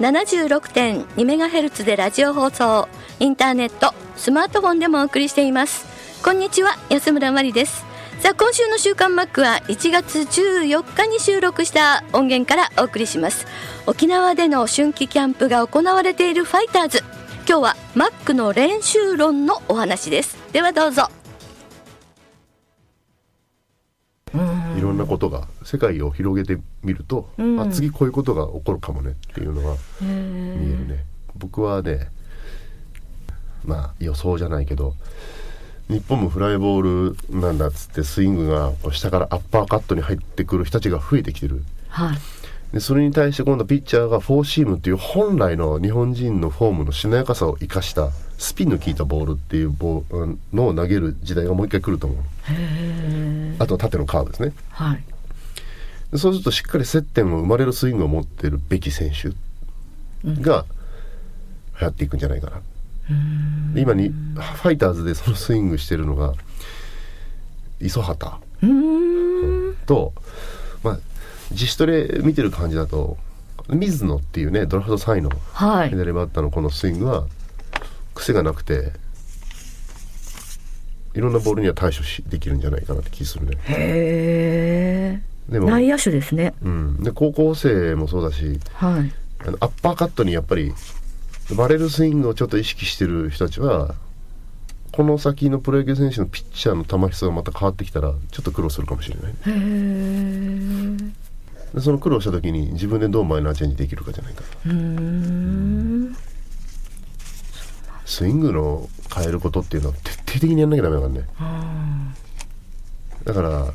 76.2MHz でラジオ放送。インターネットスマートフォンでもお送りしています。こんにちは安村麻里です。さあ今週の週刊マックは1月14日に収録した音源からお送りします。沖縄での春季キャンプが行われているファイターズ。今日はマックの練習論のお話です。ではどうぞ。いろんなことが世界を広げてみると、うん。あ次こういうことが起こるかもねっていうのが見えるね。僕はねまあ予想じゃないけど日本もフライボールなんだっつってスイングがこう下からアッパーカットに入ってくる人たちが増えてきてる。はい。でそれに対して今度ピッチャーがフォーシームっていう本来の日本人のフォームのしなやかさを生かしたスピンの効いたボールっていうボーのを投げる時代がもう一回来ると思うあとは縦のカーブですね。はい。でそうするとしっかり接点を生まれるスイングを持ってるべき選手が流行っていくんじゃないかな。で今にファイターズでそのスイングしてるのが磯畑。と、まあ、自主トレ見てる感じだと水野っていうねドラフト3位のはい。左バッターのこのスイングは癖がなくていろんなボールには対処しできるんじゃないかなって気するね。へえでも内野手ですね。うん、で高校生もそうだしはい。あのアッパーカットにやっぱりバレるスイングをちょっと意識してる人たちはこの先のプロ野球選手のピッチャーの球質がまた変わってきたらちょっと苦労するかもしれない。ねへえでその苦労した時に自分でどうマイナーチェンジできるかじゃないか。うーん。スイングの変えることっていうのは徹底的にやんなきゃダメだからね。だから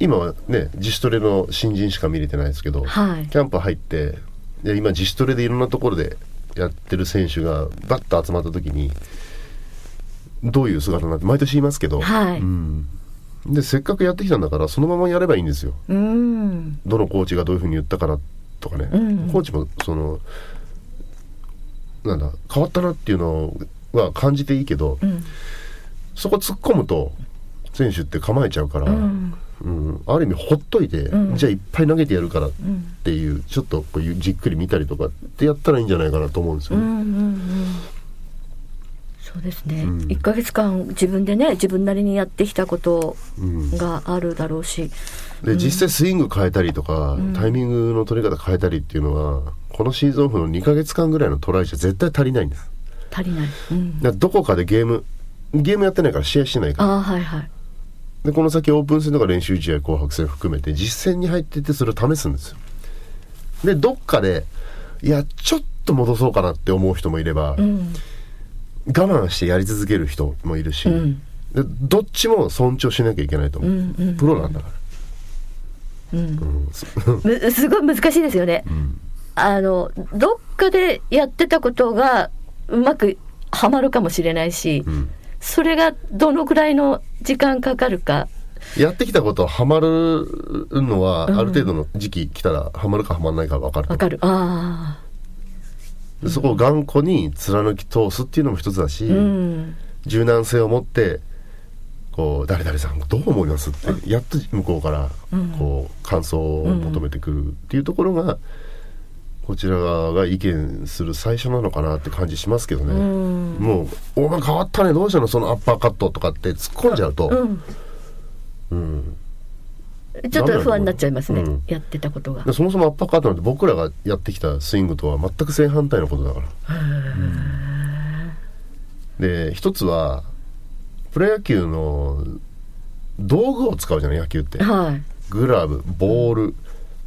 今はね自主トレの新人しか見れてないですけど、はい。キャンプ入ってで今自主トレでいろんなところでやってる選手がバッと集まった時にどういう姿になって毎年言いますけど、はい。うん、でせっかくやってきたんだからそのままやればいいんですよ。うーん。どのコーチがどういうふうに言ったからとかね、うん。コーチもそのなんだ変わったなっていうのは感じていいけど、ん。そこ突っ込むと選手って構えちゃうから、ん。うん。ある意味ほっといて、ん。じゃあいっぱい投げてやるからっていう、ちょっとこういうじっくり見たりとかってやったらいいんじゃないかなと思うんですよね。うんうんうんそうですね、うん。1ヶ月間自分でね自分なりにやってきたことうん。があるだろうし、で実際スイング変えたりとか、タイミングの取り方変えたりっていうのはこのシーズンオフの2ヶ月間ぐらいのトライじゃ絶対足りないんです。足りない、うん、どこかでゲームゲームやってないから試合してないから。ああはいはい。でこの先オープン戦とか練習試合紅白戦含めて実戦に入ってってそれを試すんですよ。でどっかでいやちょっと戻そうかなって思う人もいれば、うん。我慢してやり続ける人もいるし、うん。でどっちも尊重しなきゃいけないと思う、うんうん。プロなんだから、うん。すごい難しいですよね、あのどっかでやってたことがうまくはまるかもしれないし、ん。それがどのくらいの時間かかるか。やってきたことハマるのは、うん。ある程度の時期来たらハマるかハマらないか分かると思う。わかる。あでそこを頑固に貫き通すっていうのも一つだし、あうん。柔軟性を持ってこう誰々さんどう思いますってやっと向こうからこう感想を求めてくるっていうところがこちら側が意見する最初なのかなって感じしますけどね、うん。もう「お前変わったねどうしたの？そのアッパーカット」とかって突っ込んじゃうと、うん。うん。ちょっと不安になっちゃいますね、うん。やってたことが。でそもそもアッパーカットなんて僕らがやってきたスイングとは全く正反対のことだから。で一つはプロ野球の道具を使うじゃない野球って。はい。グラブボール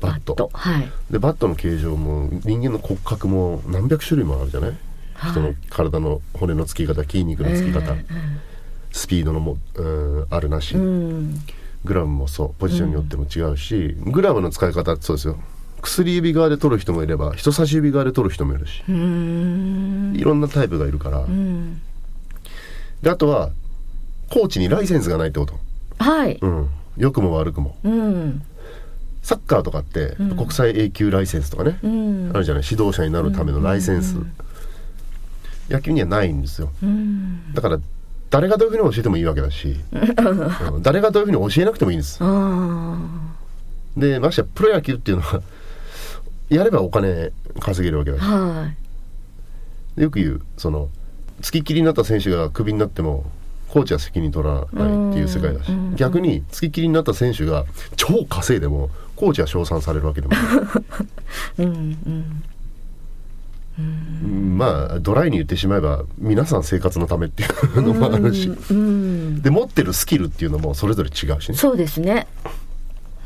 バット。はい。でバットの形状も人間の骨格も何百種類もあるじゃない、はい。人の体の骨のつき方筋肉のつき方、えスピードのも、うん、あるなし、えうん。グラブもそう。ポジションによっても違うし、グラブの使い方そうですよ。薬指側で取る人もいれば人差し指側で取る人もいるし、うーん。いろんなタイプがいるから、うん。であとはコーチにライセンスがないってこと、はい。うん、良くも悪くも。うんサッカーとかって国際 A 級ライセンスとかね、うん。あるじゃない？指導者になるためのライセンス、野球にはないんですよ。うん。だから誰がどういうふうに教えてもいいわけだし、うん。誰がどういうふうに教えなくてもいいんです。あでましてやプロ野球っていうのはやればお金稼げるわけだし。よく言うその付きっきりになった選手がクビになってもコーチは責任取らないっていう世界だし。うんうん。逆に付きっきりになった選手が超稼いでもコーチは称賛されるわけでもない。うんうん。うん。まあドライに言ってしまえば皆さん生活のためっていうのもあるし。うんで持ってるスキルっていうのもそれぞれ違うしね。そうですね。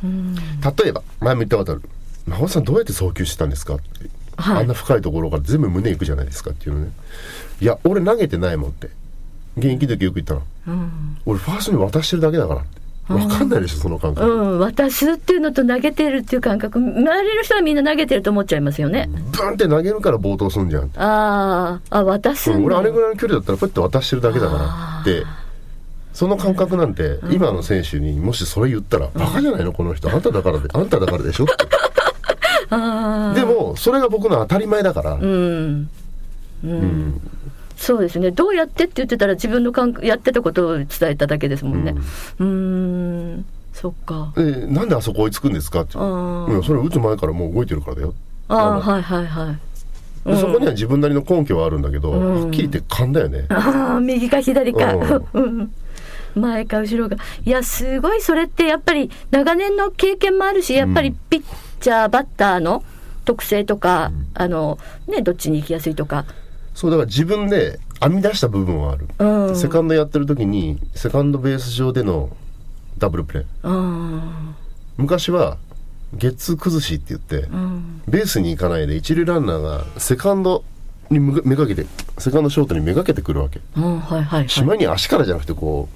うん。例えば前も言ったことある「真帆さんどうやって送球してたんですか?」って、はいあんな深いところから全部胸いくじゃないですかっていうのねいや俺投げてないもんって。現役の時よく言ったの。うん俺ファーストに渡してるだけだからって分かんないでしょその感覚、うん、渡すっていうのと投げてるっていう感覚。周りの人はみんな投げてると思っちゃいますよね、ブンって投げるから暴投すんじゃん。あー。あ渡す俺あれぐらいの距離だったらこうやって渡してるだけだから。ってその感覚なんて今の選手にもしそれ言ったら「バカじゃないのこの人。あんただからであんただからでしょ」って。あでもそれが僕の当たり前だから、ーうん。うんそうですね。どうやってって言ってたら自分の感覚やってたことを伝えただけですもんね。うーん。そっか。でなんであそこ追いつくんですかって。あー。いやそれ打つ前からもう動いてるからだよ。ああの。はいはいはい。でそこには自分なりの根拠はあるんだけど、うん。はっきり言って勘だよね、ああ右か左か、ううん。前か後ろか。いやすごいそれってやっぱり長年の経験もあるしやっぱりピッチャーバッターの特性とか、あのねどっちに行きやすいとかそうだから自分で編み出した部分はある、うん。セカンドやってる時にセカンドベース上でのダブルプレーあ昔はゲッツー崩しって言って、あうん。ベースに行かないで一塁ランナーがセカンドにむめがけてセカンドショートにめがけてくるわけ。うんはいはいはい。しまいに足からじゃなくてこ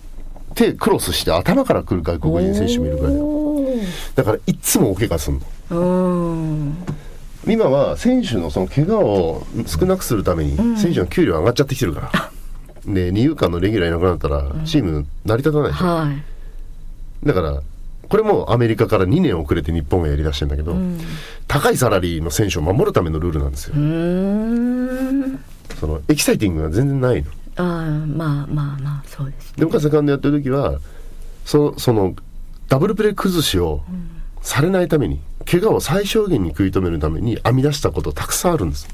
う手クロスして頭から来る外国人選手もいるぐらいだからいつもお怪我すんの今は選手のその怪我を少なくするために選手の給料上がっちゃってきてるから、で二遊間のレギュラーいなくなったらチーム成り立たないでしょ、はい。だからこれもアメリカから2年遅れて日本がやりだしてんだけど、高いサラリーの選手を守るためのルールなんですよ。そのエキサイティングが全然ないの。ああまあまあまあそうですで僕がセカンドやってる時はそそのダブルプレー崩しをされないために怪我を最小限に食い止めるために編み出したことたくさんあるんです。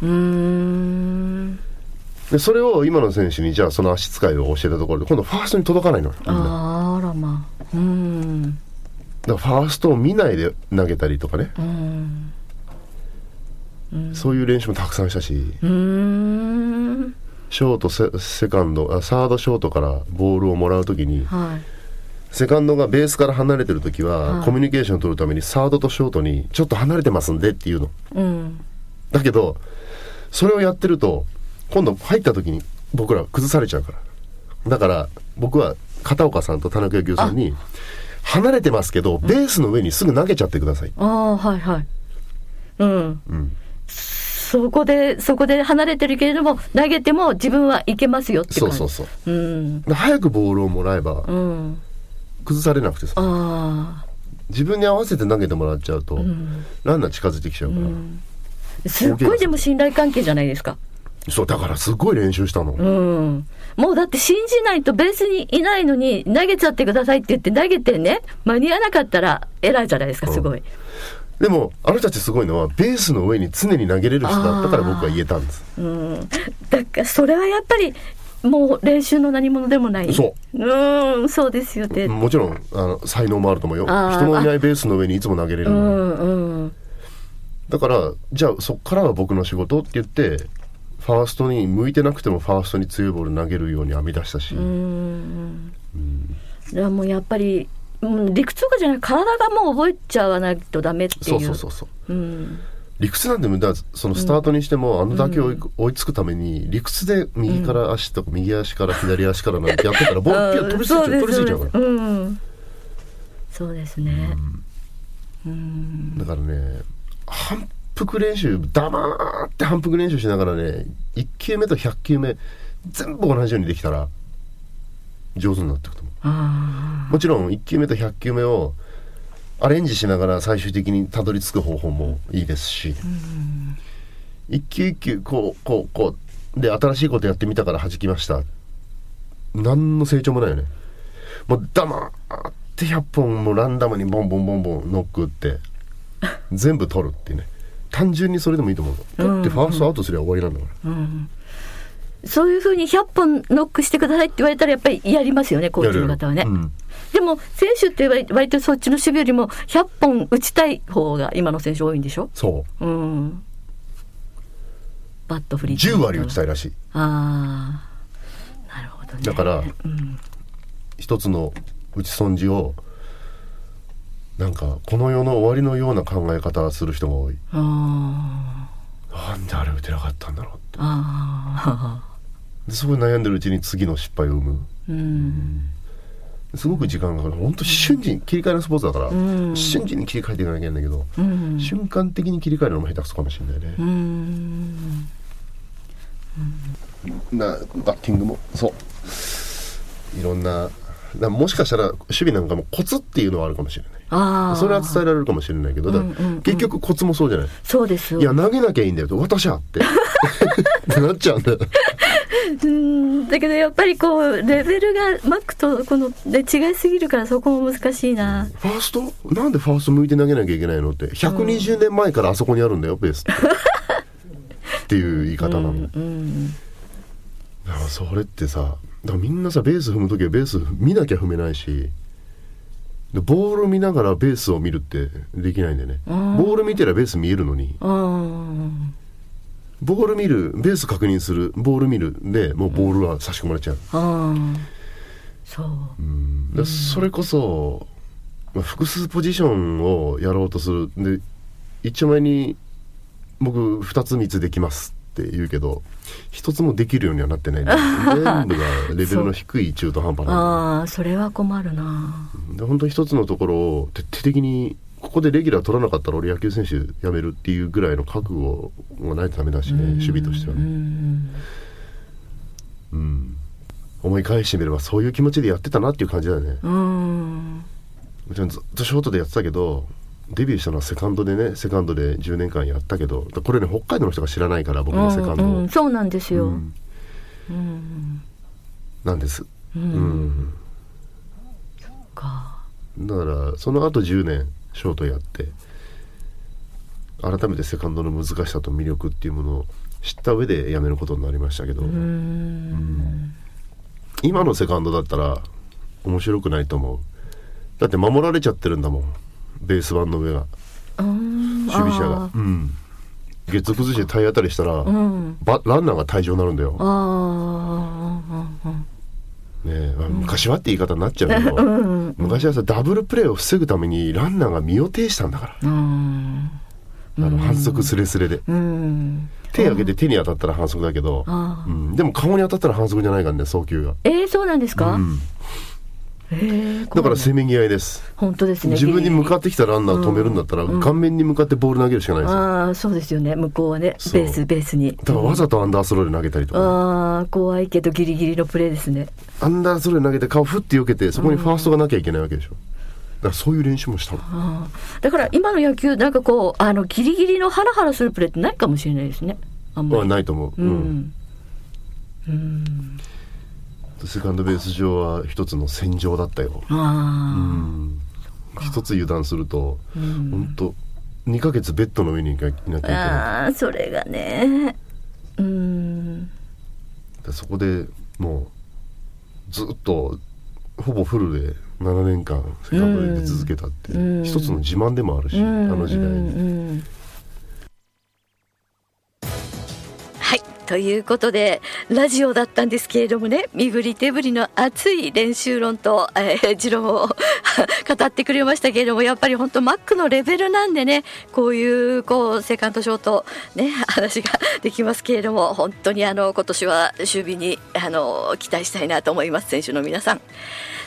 でそれを今の選手にじゃあその足使いを教えたところで今度ファーストに届かないのよ。あらまあ。うん。だからファーストを見ないで投げたりとかね、うん。そういう練習もたくさんしたし。ショートセセカンドあサードショートからボールをもらう時にはいセカンドがベースから離れてる時は、はい。コミュニケーションを取るためにサードとショートにちょっと離れてますんでっていうの。うん。だけどそれをやってると今度入った時に僕ら崩されちゃうから。だから僕は片岡さんと田中幸雄さんに離れてますけどベースの上にすぐ投げちゃってください、ああはいはい。うん。うん、そこでそこで離れてるけれども投げても自分はいけますよってそうそうそう。うん。で早くボールをもらえばうん崩されなくてさ。あ自分に合わせて投げてもらっちゃうと、あうん。ランナー近づいてきちゃうから、すっごいでも信頼関係じゃないですか。そうだからすごい練習したの、うん。もうだって信じないとベースにいないのに投げちゃってくださいって言って投げてね間に合わなかったら偉いじゃないですかすごい、でもあの人たちすごいのはベースの上に常に投げれる人だったから僕は言えたんです。うん、だからそれはやっぱりもう練習の何者でもない。そう。うんそうですよね。もちろんあの才能もあると思うよ。人のいないベースの上にいつも投げれるうの、んうん。だからじゃあそっからは僕の仕事って言ってファーストに向いてなくてもファーストに強いボール投げるように編み出したし、うんだからもうやっぱり、うん、理屈とかじゃない。体がもう覚えちゃわないとダメっていう。そうそうそうそう。うん理屈なんでもだそのスタートにしても、あの打球を追い追いつくために理屈で右から足とか右足から左足からなんてやってたらボールピュッ飛びついちゃう飛びついちゃうから。うん。そうですね。うん。だからね反復練習黙って反復練習しながらね1球目と100球目全部同じようにできたら上手になっていくと思あうもちろん1球目と100球目をアレンジしながら最終的にたどり着く方法もいいですし、一球一球こうこうこうで新しいことやってみたから弾きました。何の成長もないよね。もう黙って100本もランダムにボンボンボンボンノック打って全部取るっていうね。単純にそれでもいいと思うの。だってファーストアウトすれば終わりなんだから、そういうふうに100本ノックしてくださいって言われたらやっぱりやりますよねコーチの方はね、やる。うんでも選手って割割とそっちの守備よりも100本打ちたい方が今の選手多いんでしょ？そう。うん。バット振り10割打ちたいらしい。ああなるほどね。だからうん。一つの打ち損じをなんかこの世の終わりのような考え方する人が多い。あなんであれ打てなかったんだろうって。ー。あですごい悩んでるうちに次の失敗を生む。ーうんすごく時間がかかる。本当瞬時に切り替えのスポーツだから、ん。瞬時に切り替えていかなきゃいけないんだけど、うん。瞬間的に切り替えるのも下手くそかもしれないね。う、ん。なバッティングも。そう。いろんななもしかしたら守備なんかもコツっていうのはあるかもしれない。ああそれは伝えられるかもしれないけど、うんうんうん。結局コツもそうじゃない、そうです。よいや投げなきゃいいんだよと私はって。ってなっちゃうんだようん。だけどやっぱりこうレベルがマックとこので違いすぎるからそこも難しいな、ファースト？なんでファースト向いて投げなきゃいけないのって。120年前からあそこにあるんだよベース。っていう言い方なの、うん、だからそれってさだからみんなさベース踏む時はベース見なきゃ踏めないしでボール見ながらベースを見るってできないんだよね。ボール見てりゃベース見えるのに。うんボール見るベース確認するボール見るでもうボールは差し込まれちゃう、うん。そう。うん。でそれこそ、まあ複数ポジションをやろうとする。で一丁前に僕2つ3つできますって言うけど一つもできるようにはなってないんだよ全部がレベルの低い中途半端な ああそれは困るな。で本当に一つのところを徹底的にここでレギュラー取らなかったら俺野球選手辞めるっていうぐらいの覚悟がないとダメだしね守備としてはうね、ん。うん、思い返してみればそういう気持ちでやってたなっていう感じだよね。うん。もちろんずっとショートでやってたけどデビューしたのはセカンドでねセカンドで10年間やったけどこれね北海道の人が知らないから僕のセカンドを、うんうんそうなんですよ、うん。うんなんです、うん。うん。か。だからその後10年ショートやって改めてセカンドの難しさと魅力っていうものを知った上で辞めることになりましたけど、うん。今のセカンドだったら面白くないと思う。だって守られちゃってるんだもん。ベース板の上が。うん守備者が。あうん。月崩して体当たりしたら、ーうん。ばランナーが退場になるんだよ、ねえまあ昔はって言い方になっちゃうけど、うん。昔はさダブルプレーを防ぐためにランナーが身を挺したんだから、うんあの反則スレスレで。うん。手上げて手に当たったら反則だけど、でも顔に当たったら反則じゃないからね送球が、えー、そうなんですか、だからせめぎ合いです。本当ですね。自分に向かってきたランナー止めるんだったら、顔面に向かってボール投げるしかないですよ。ああそうですよね。向こうはねベースベースに。だからわざとアンダースローで投げたりとか、ああ怖いけどギリギリのプレーですね。アンダースローで投げて顔振って避けてそこにファーストがなきゃいけないわけでしょ。だからそういう練習もしただから今の野球なんかこうあのギリギリのハラハラするプレーってないかもしれないですね。あんまはりないと思う、ううんん。うんセカンドベース上は一つの戦場だったよ、うあん、一つ油断すると、本当2ヶ月ベッドの上にいなきゃいけあ、ない。ああそれがね。うん。でそこでもうずっとほぼフルで7年間セカンドで出続けたって、うん。一つの自慢でもあるし、うんあの時代に。ということでラジオだったんですけれどもね身振り手振りの熱い練習論と、えー、持論を語ってくれましたけれどもやっぱり本当マックのレベルなんでねこういうこうセカンドショートね話ができますけれども本当にあの今年は守備にあの期待したいなと思います選手の皆さん。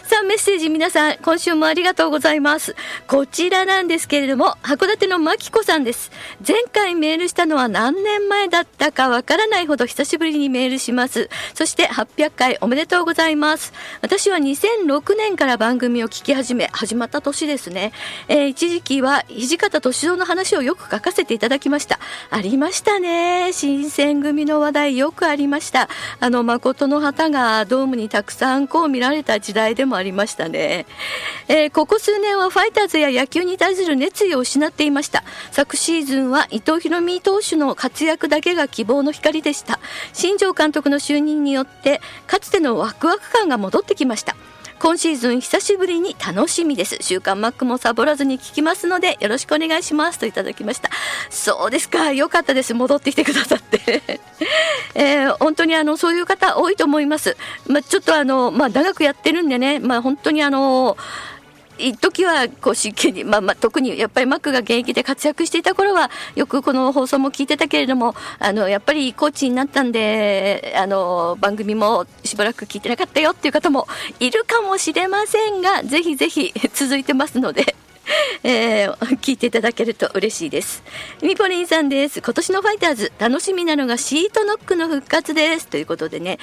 さあメッセージ皆さん今週もありがとうございます。こちらなんですけれども函館のまきこさんです。前回メールしたのは何年前だったかわからないほど久しぶりにメールします。そして800回おめでとうございます。私は2006年から番組を聞き始め始まった年ですね、えー一時期は土方歳三の話をよく書かせていただきました。ありましたね。新選組の話題よくありました。あの誠の旗がドームにたくさんこう見られた時代でももありましたね、えーここ数年はファイターズや野球に対する熱意を失っていました。昨シーズンは伊藤博美投手の活躍だけが希望の光でした。新庄監督の就任によってかつてのワクワク感が戻ってきました。今シーズン久しぶりに楽しみです。週刊マックもサボらずに聞きますのでよろしくお願いします。といただきました。そうですか。よかったです。戻ってきてくださって。えー本当にあのそういう方多いと思います。まあちょっとあのまあ長くやってるんでね。まあ本当にあの一時はこう真剣に、まあまあ、特にやっぱりマックが現役で活躍していた頃はよくこの放送も聞いてたけれどもあのやっぱりコーチになったんであの番組もしばらく聞いてなかったよっていう方もいるかもしれませんがぜひぜひ 続いてますので。えー聞いていただけると嬉しいです。みぽりんさんです。今年のファイターズ、楽しみなのがシートノックの復活です。ということでね、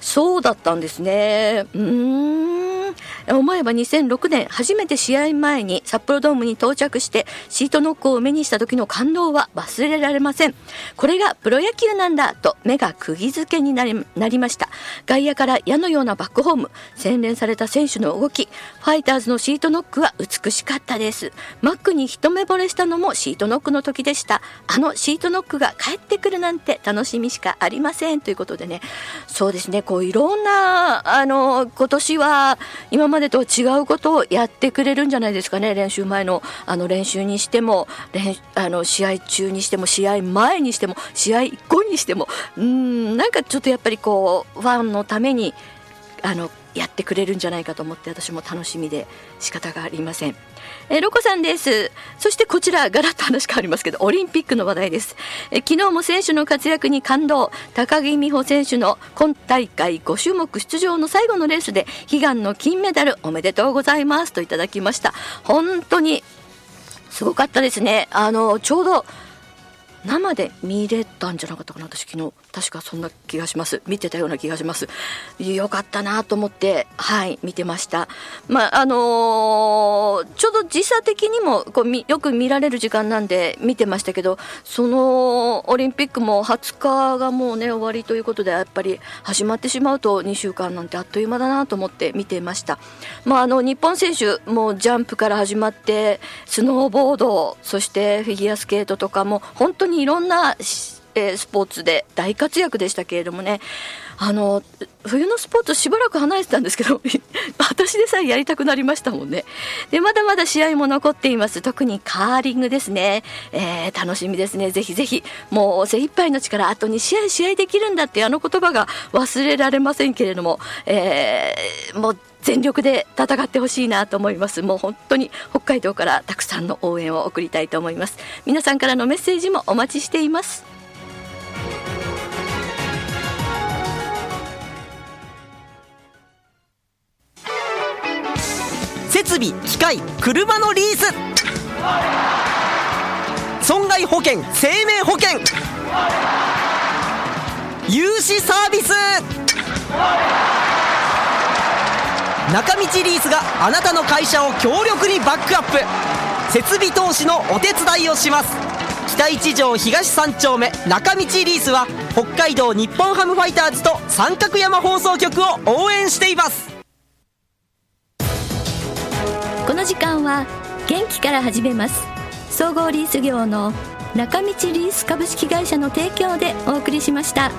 そうだったんですね。うーんーん。思えば2006年、初めて試合前に札幌ドームに到着して、シートノックを目にした時の感動は忘れられません。これがプロ野球なんだと目が釘付けになりなりました。外野から矢のようなバックホーム、洗練された選手の動き、ファイターズのシートノックは美しかったです。マックに一目惚れしたのもシートノックの時でした。あのシートノックが帰ってくるなんて楽しみしかありません。ということでね、そうですね、こういろんな、あの、今年は今までと違うことをやってくれるんじゃないですかね、練習前の。あの練習にしても、練あの試合中にしても、試合前にしても、試合後にしても、うん、なんかちょっとやっぱりこう、ファンのために、あのやってくれるんじゃないかと思って私も楽しみで仕方がありません。えロコさんです。そしてこちら、ガラッと話変わりますけど、オリンピックの話題です。え昨日も選手の活躍に感動。高木美帆選手の今大会5種目出場の最後のレースで悲願の金メダルおめでとうございますといただきました。本当にすごかったですね。あの、ちょうど生で見れたんじゃなかったかな私昨日。確かそんな気がします。見てたような気がします。よかったなと思ってはい見てました。まああのーちょうど時差的にもこうみよく見られる時間なんで見てましたけどそのオリンピックも20日がもうね終わりということでやっぱり始まってしまうと2週間なんてあっという間だなと思って見てました。まああの日本選手もうジャンプから始まってスノーボードそしてフィギュアスケートとかも本当ににいろんなえースポーツで大活躍でしたけれどもね。あの冬のスポーツしばらく離れてたんですけど 私でさえやりたくなりましたもんね。でまだまだ試合も残っています。特にカーリングですね、えー楽しみですね。ぜひぜひもう精一杯の力あと2試合試合できるんだってあの言葉が忘れられませんけれども、えーもう全力で戦ってほしいなと思います。もう本当に北海道からたくさんの応援を送りたいと思います。皆さんからのメッセージもお待ちしています。設備機械車のリース。損害保険生命保険。融資サービス。中道リースがあなたの会社を強力にバックアップ。設備投資のお手伝いをします。北一条東三丁目中道リースは北海道日本ハムファイターズと三角山放送局を応援しています。この時間は元気から始めます。総合リース業の中道リース株式会社の提供でお送りしました。